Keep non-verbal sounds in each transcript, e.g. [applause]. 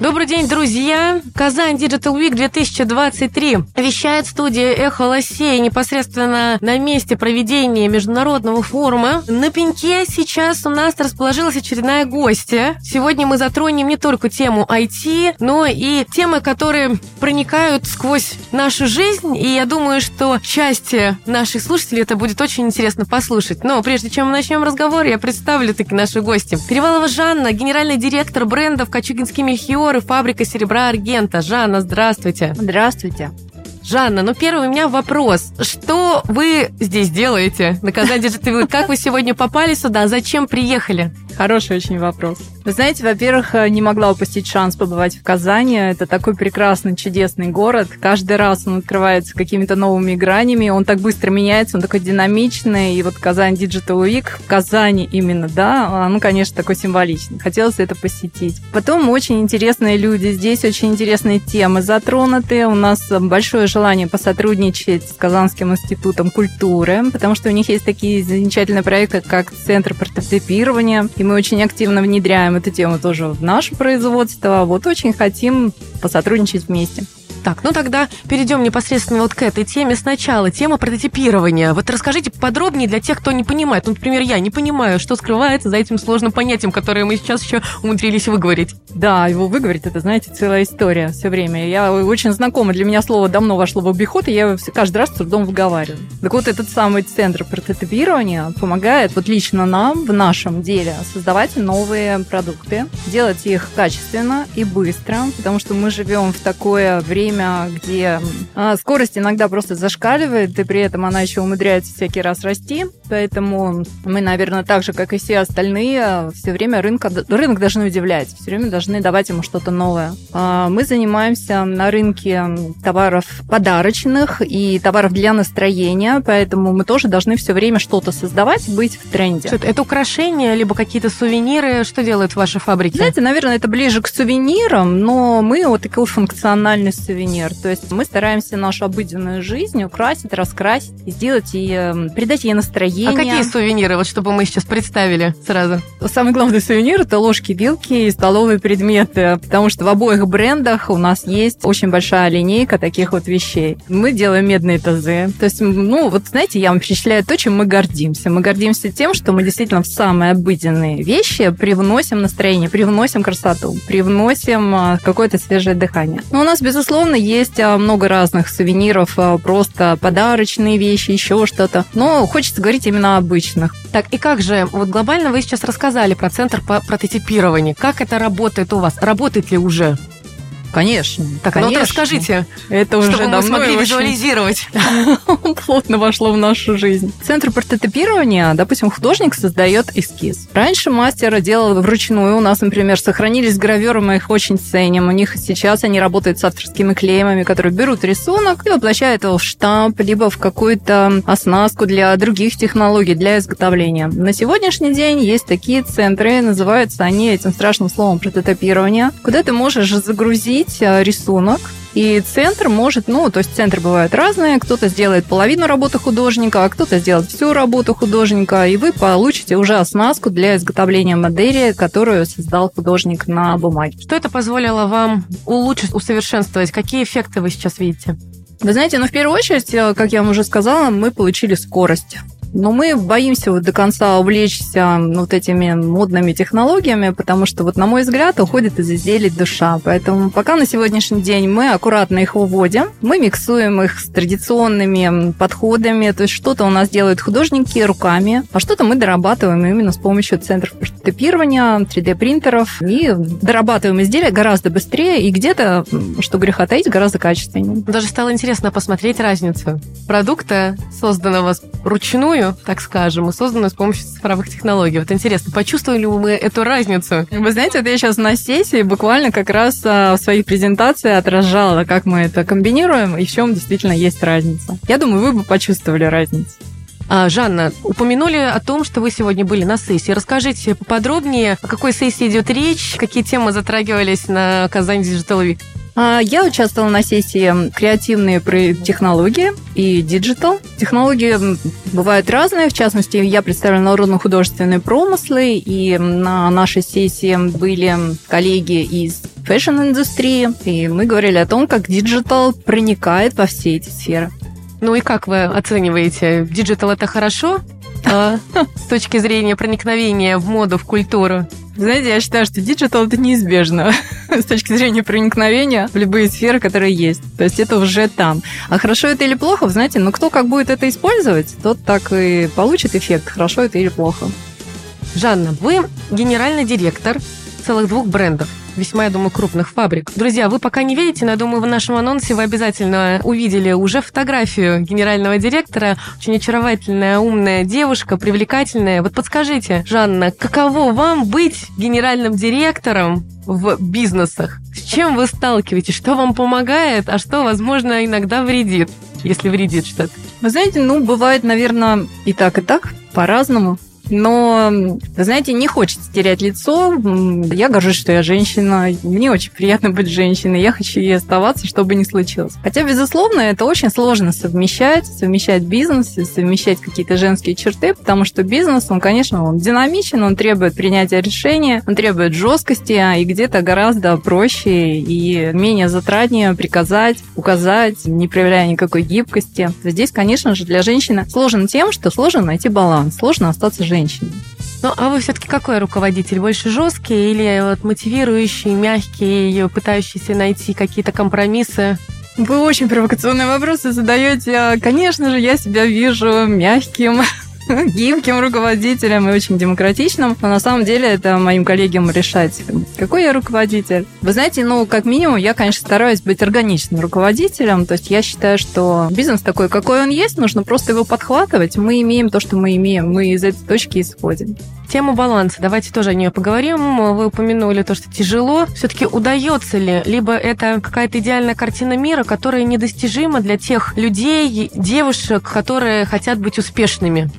Добрый день, друзья! Казань Digital Week 2023 вещает студия «Эхо Лосей» непосредственно на месте проведения международного форума. На пеньке сейчас у нас расположилась очередная гостья. Сегодня мы затронем не только тему IT, но и темы, которые проникают сквозь нашу жизнь. И я думаю, что части наших слушателей это будет очень интересно послушать. Но прежде чем мы начнем разговор, я представлю таки наши гости. Перевалова Жанна, генеральный директор брендов «Качугинский мельхиор» и фабрика серебра Аргента. Жанна, здравствуйте. Здравствуйте. Жанна, ну первый у меня вопрос. Что вы здесь делаете на Казань Digital Как вы сегодня попали сюда? Зачем приехали? Хороший очень вопрос. Вы знаете, во-первых, э, не могла упустить шанс побывать в Казани. Это такой прекрасный, чудесный город. Каждый раз он открывается какими-то новыми гранями. Он так быстро меняется, он такой динамичный. И вот Казань Digital Week в Казани именно, да, ну, конечно, такой символичный. Хотелось это посетить. Потом очень интересные люди. Здесь очень интересные темы затронуты. У нас большое желание посотрудничать с Казанским институтом культуры, потому что у них есть такие замечательные проекты, как Центр прототипирования. И мы очень активно внедряем эту тему тоже в наше производство. Вот очень хотим посотрудничать вместе. Так, ну тогда перейдем непосредственно вот к этой теме сначала. Тема прототипирования. Вот расскажите подробнее для тех, кто не понимает. Ну, например, я не понимаю, что скрывается за этим сложным понятием, которое мы сейчас еще умудрились выговорить. Да, его выговорить, это, знаете, целая история все время. Я очень знакома, для меня слово давно вошло в обиход, и я его каждый раз с трудом выговариваю. Так вот, этот самый центр прототипирования помогает вот лично нам в нашем деле создавать новые продукты, делать их качественно и быстро, потому что мы живем в такое время, время, где а, скорость иногда просто зашкаливает, и при этом она еще умудряется всякий раз расти. Поэтому мы, наверное, так же, как и все остальные, все время рынка, рынок должны удивлять, все время должны давать ему что-то новое. А, мы занимаемся на рынке товаров подарочных и товаров для настроения, поэтому мы тоже должны все время что-то создавать, быть в тренде. Что это, украшения, либо какие-то сувениры? Что делают ваши фабрики? Знаете, наверное, это ближе к сувенирам, но мы вот такой функциональный сувенир. То есть мы стараемся нашу обыденную жизнь украсить, раскрасить, сделать и придать ей настроение. А какие сувениры, вот чтобы мы сейчас представили сразу? Самый главный сувенир – это ложки, вилки и столовые предметы, потому что в обоих брендах у нас есть очень большая линейка таких вот вещей. Мы делаем медные тазы. То есть, ну, вот знаете, я вам перечисляю то, чем мы гордимся. Мы гордимся тем, что мы действительно в самые обыденные вещи привносим настроение, привносим красоту, привносим э, какое-то свежее дыхание. Но у нас, безусловно, безусловно, есть а, много разных сувениров, а, просто подарочные вещи, еще что-то. Но хочется говорить именно обычных. Так, и как же, вот глобально вы сейчас рассказали про центр по прототипированию. Как это работает у вас? Работает ли уже? Конечно. Так, конечно. ну вот расскажите, это уже чтобы мы смогли очень... визуализировать. [laughs] Плотно вошло в нашу жизнь. Центр прототипирования, допустим, художник создает эскиз. Раньше мастер делал вручную. У нас, например, сохранились граверы, мы их очень ценим. У них сейчас они работают с авторскими клеймами, которые берут рисунок и воплощают его в штамп, либо в какую-то оснастку для других технологий, для изготовления. На сегодняшний день есть такие центры, называются они этим страшным словом прототипирования, куда ты можешь загрузить изменить э, рисунок, и центр может, ну, то есть центры бывают разные, кто-то сделает половину работы художника, а кто-то сделает всю работу художника, и вы получите уже оснастку для изготовления модели, которую создал художник на бумаге. Что это позволило вам улучшить, усовершенствовать? Какие эффекты вы сейчас видите? Вы знаете, ну, в первую очередь, э, как я вам уже сказала, мы получили скорость. Но мы боимся вот до конца увлечься вот этими модными технологиями, потому что, вот, на мой взгляд, уходит из изделий душа. Поэтому пока на сегодняшний день мы аккуратно их выводим, мы миксуем их с традиционными подходами, то есть что-то у нас делают художники руками, а что-то мы дорабатываем именно с помощью центров прототипирования, 3D-принтеров, и дорабатываем изделия гораздо быстрее и где-то, что греха таить, гораздо качественнее. Даже стало интересно посмотреть разницу продукта, созданного ручную, вручную, так скажем, и созданную с помощью цифровых технологий. Вот интересно, почувствовали ли мы эту разницу? Вы знаете, вот я сейчас на сессии буквально как раз а, в своей презентации отражала, как мы это комбинируем и в чем действительно есть разница. Я думаю, вы бы почувствовали разницу. А, Жанна, упомянули о том, что вы сегодня были на сессии. Расскажите поподробнее, о какой сессии идет речь, какие темы затрагивались на Казань Digital Week? А, Я участвовала на сессии «Креативные технологии» и «Digital». Технологии бывают разные. В частности, я представляю народно-художественные промыслы, и на нашей сессии были коллеги из fashion -индустрии, и мы говорили о том, как digital проникает во все эти сферы. Ну и как вы оцениваете? Digital это хорошо? А, [laughs] с точки зрения проникновения в моду, в культуру? Знаете, я считаю, что digital это неизбежно [laughs] с точки зрения проникновения в любые сферы, которые есть. То есть это уже там. А хорошо это или плохо, знаете, ну кто как будет это использовать, тот так и получит эффект, хорошо это или плохо. Жанна, вы генеральный директор целых двух брендов весьма, я думаю, крупных фабрик. Друзья, вы пока не видите, но я думаю, в нашем анонсе вы обязательно увидели уже фотографию генерального директора. Очень очаровательная, умная девушка, привлекательная. Вот подскажите, Жанна, каково вам быть генеральным директором в бизнесах? С чем вы сталкиваетесь? Что вам помогает, а что, возможно, иногда вредит? Если вредит что-то. Вы знаете, ну, бывает, наверное, и так, и так, по-разному. Но, знаете, не хочется терять лицо. Я горжусь, что я женщина. Мне очень приятно быть женщиной. Я хочу ей оставаться, что бы ни случилось. Хотя, безусловно, это очень сложно совмещать, совмещать бизнес, совмещать какие-то женские черты, потому что бизнес, он, конечно, он динамичен, он требует принятия решения, он требует жесткости, а и где-то гораздо проще и менее затратнее приказать, указать, не проявляя никакой гибкости. Здесь, конечно же, для женщины сложно тем, что сложно найти баланс, сложно остаться женщиной женщине. Ну, а вы все-таки какой руководитель? Больше жесткий или вот мотивирующий, мягкий, пытающийся найти какие-то компромиссы? Вы очень провокационные вопросы задаете. Конечно же, я себя вижу мягким, [laughs] гибким руководителем и очень демократичным. Но на самом деле это моим коллегам решать, какой я руководитель. Вы знаете, ну, как минимум, я, конечно, стараюсь быть органичным руководителем. То есть я считаю, что бизнес такой, какой он есть, нужно просто его подхватывать. Мы имеем то, что мы имеем. Мы из этой точки исходим. Тема баланса. Давайте тоже о нее поговорим. Вы упомянули то, что тяжело. Все-таки удается ли? Либо это какая-то идеальная картина мира, которая недостижима для тех людей, девушек, которые хотят быть успешными?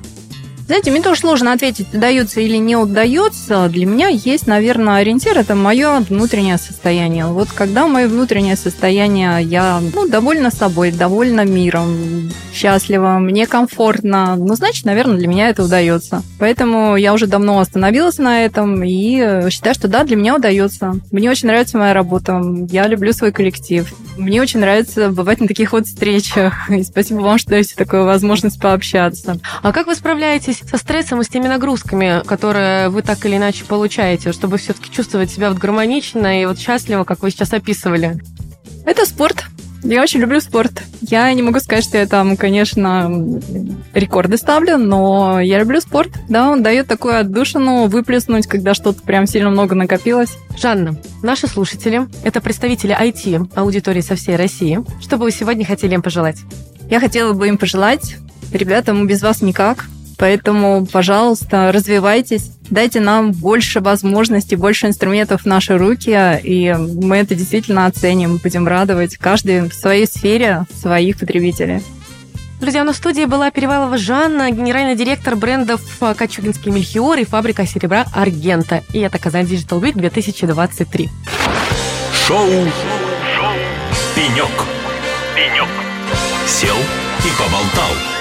Знаете, мне тоже сложно ответить, удается или не удается. Для меня есть, наверное, ориентир, это мое внутреннее состояние. Вот когда мое внутреннее состояние, я ну, довольна собой, довольна миром, счастлива, мне комфортно, ну, значит, наверное, для меня это удается. Поэтому я уже давно остановилась на этом и считаю, что да, для меня удается. Мне очень нравится моя работа, я люблю свой коллектив. Мне очень нравится бывать на таких вот встречах. [laughs] И спасибо вам, что даете такую возможность пообщаться. А как вы справляетесь со стрессом и с теми нагрузками, которые вы так или иначе получаете, чтобы все-таки чувствовать себя вот гармонично и вот счастливо, как вы сейчас описывали? Это спорт. Я очень люблю спорт. Я не могу сказать, что я там, конечно, рекорды ставлю, но я люблю спорт. Да, он дает такую отдушину выплеснуть, когда что-то прям сильно много накопилось. Жанна, наши слушатели – это представители IT аудитории со всей России. Что бы вы сегодня хотели им пожелать? Я хотела бы им пожелать, ребята, мы без вас никак. Поэтому, пожалуйста, развивайтесь, дайте нам больше возможностей, больше инструментов в наши руки, и мы это действительно оценим, будем радовать каждый в своей сфере своих потребителей. Друзья, на студии была Перевалова Жанна, генеральный директор брендов Качугинский Мельхиор и фабрика серебра Аргента. И это Казань Digital Week 2023. Шоу, Шоу. «Пенек». «Пенек». Сел и поболтал.